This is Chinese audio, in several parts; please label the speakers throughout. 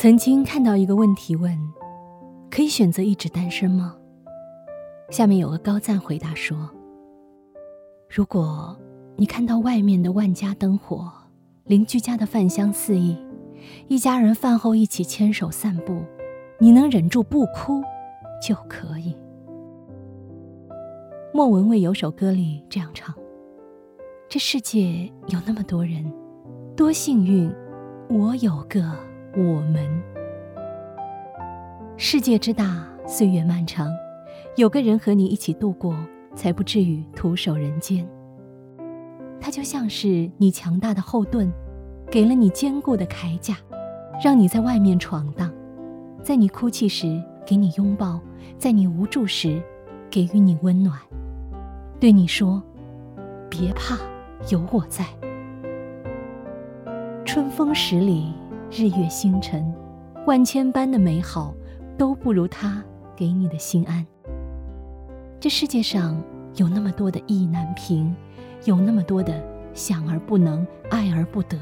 Speaker 1: 曾经看到一个问题问：可以选择一直单身吗？下面有个高赞回答说：如果你看到外面的万家灯火，邻居家的饭香四溢，一家人饭后一起牵手散步，你能忍住不哭就可以。莫文蔚有首歌里这样唱：这世界有那么多人，多幸运，我有个。我们，世界之大，岁月漫长，有个人和你一起度过，才不至于徒守人间。他就像是你强大的后盾，给了你坚固的铠甲，让你在外面闯荡。在你哭泣时给你拥抱，在你无助时给予你温暖，对你说：“别怕，有我在。”春风十里。日月星辰，万千般的美好，都不如他给你的心安。这世界上有那么多的意难平，有那么多的想而不能、爱而不得，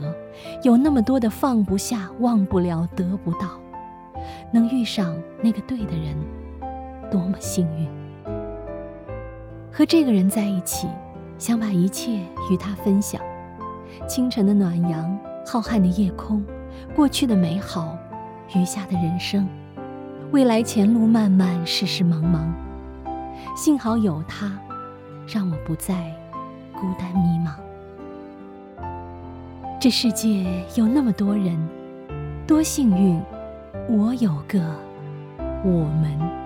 Speaker 1: 有那么多的放不下、忘不了、得不到。能遇上那个对的人，多么幸运！和这个人在一起，想把一切与他分享。清晨的暖阳，浩瀚的夜空。过去的美好，余下的人生，未来前路漫漫，世事茫茫。幸好有他，让我不再孤单迷茫。这世界有那么多人，多幸运，我有个我们。